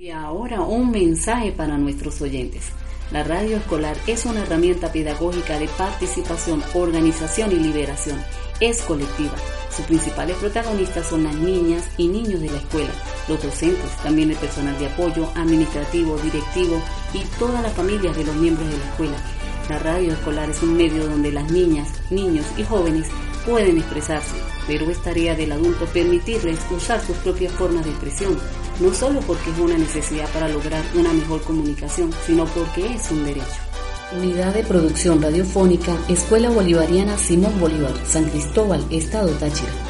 Y ahora un mensaje para nuestros oyentes. La radio escolar es una herramienta pedagógica de participación, organización y liberación. Es colectiva. Sus principales protagonistas son las niñas y niños de la escuela, los docentes, también el personal de apoyo, administrativo, directivo y todas las familias de los miembros de la escuela. La radio escolar es un medio donde las niñas, niños y jóvenes pueden expresarse, pero es tarea del adulto permitirles usar sus propias formas de expresión, no solo porque es una necesidad para lograr una mejor comunicación, sino porque es un derecho. Unidad de Producción Radiofónica, Escuela Bolivariana Simón Bolívar, San Cristóbal, Estado Táchira.